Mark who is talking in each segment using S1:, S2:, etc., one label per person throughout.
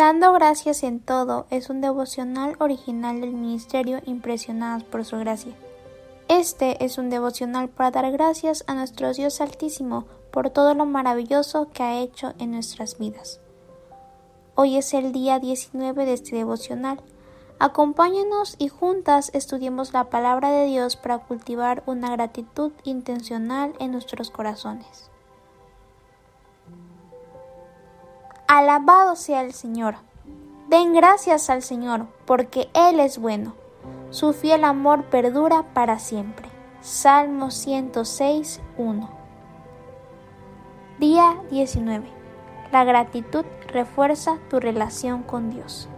S1: Dando gracias en todo es un devocional original del Ministerio Impresionados por su gracia. Este es un devocional para dar gracias a nuestro Dios Altísimo por todo lo maravilloso que ha hecho en nuestras vidas. Hoy es el día 19 de este devocional. Acompáñanos y juntas estudiemos la palabra de Dios para cultivar una gratitud intencional en nuestros corazones. Alabado sea el Señor. Den gracias al Señor, porque Él es bueno. Su fiel amor perdura para siempre. Salmo 106, 1. Día 19. La gratitud refuerza tu relación con Dios.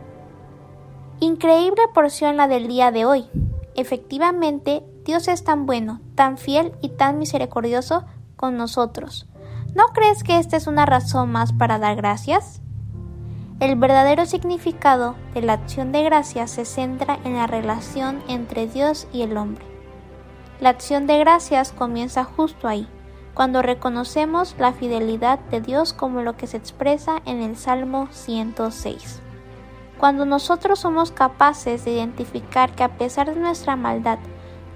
S1: Increíble porción la del día de hoy. Efectivamente, Dios es tan bueno, tan fiel y tan misericordioso con nosotros ¿No crees que esta es una razón más para dar gracias? El verdadero significado de la acción de gracias se centra en la relación entre Dios y el hombre. La acción de gracias comienza justo ahí, cuando reconocemos la fidelidad de Dios como lo que se expresa en el Salmo 106. Cuando nosotros somos capaces de identificar que a pesar de nuestra maldad,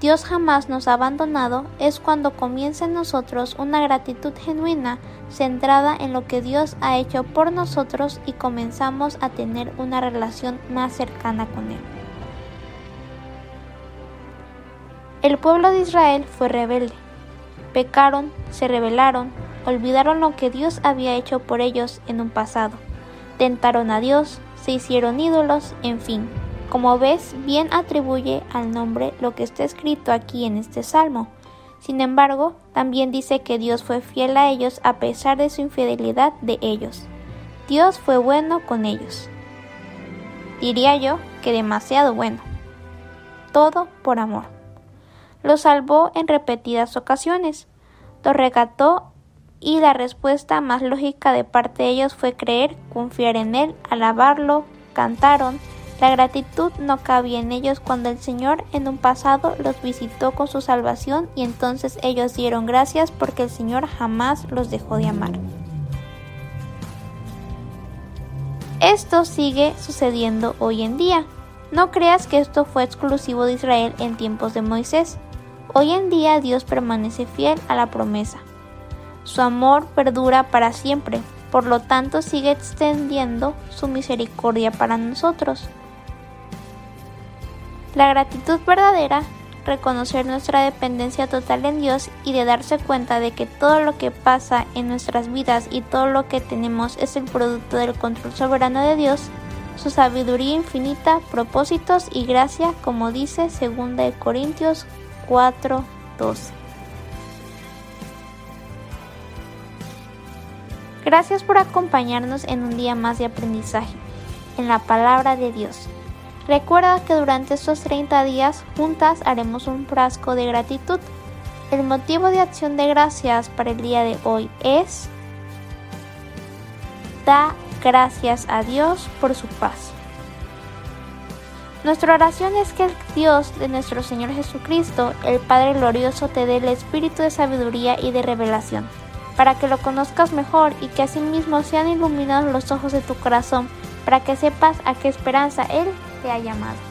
S1: Dios jamás nos ha abandonado es cuando comienza en nosotros una gratitud genuina centrada en lo que Dios ha hecho por nosotros y comenzamos a tener una relación más cercana con Él. El pueblo de Israel fue rebelde. Pecaron, se rebelaron, olvidaron lo que Dios había hecho por ellos en un pasado. Tentaron a Dios, se hicieron ídolos, en fin, como ves, bien atribuye al nombre lo que está escrito aquí en este salmo. Sin embargo, también dice que Dios fue fiel a ellos a pesar de su infidelidad de ellos. Dios fue bueno con ellos. Diría yo que demasiado bueno. Todo por amor. Lo salvó en repetidas ocasiones. Lo regató y la respuesta más lógica de parte de ellos fue creer, confiar en Él, alabarlo, cantaron, la gratitud no cabía en ellos cuando el Señor en un pasado los visitó con su salvación y entonces ellos dieron gracias porque el Señor jamás los dejó de amar. Esto sigue sucediendo hoy en día. No creas que esto fue exclusivo de Israel en tiempos de Moisés. Hoy en día Dios permanece fiel a la promesa. Su amor perdura para siempre, por lo tanto sigue extendiendo su misericordia para nosotros. La gratitud verdadera, reconocer nuestra dependencia total en Dios y de darse cuenta de que todo lo que pasa en nuestras vidas y todo lo que tenemos es el producto del control soberano de Dios, su sabiduría infinita, propósitos y gracia, como dice 2 Corintios 4:12. Gracias por acompañarnos en un día más de aprendizaje en la palabra de Dios. Recuerda que durante estos 30 días juntas haremos un frasco de gratitud. El motivo de acción de gracias para el día de hoy es da gracias a Dios por su paz. Nuestra oración es que el Dios de nuestro Señor Jesucristo, el Padre glorioso, te dé el espíritu de sabiduría y de revelación, para que lo conozcas mejor y que asimismo sean iluminados los ojos de tu corazón, para que sepas a qué esperanza Él te ha llamado.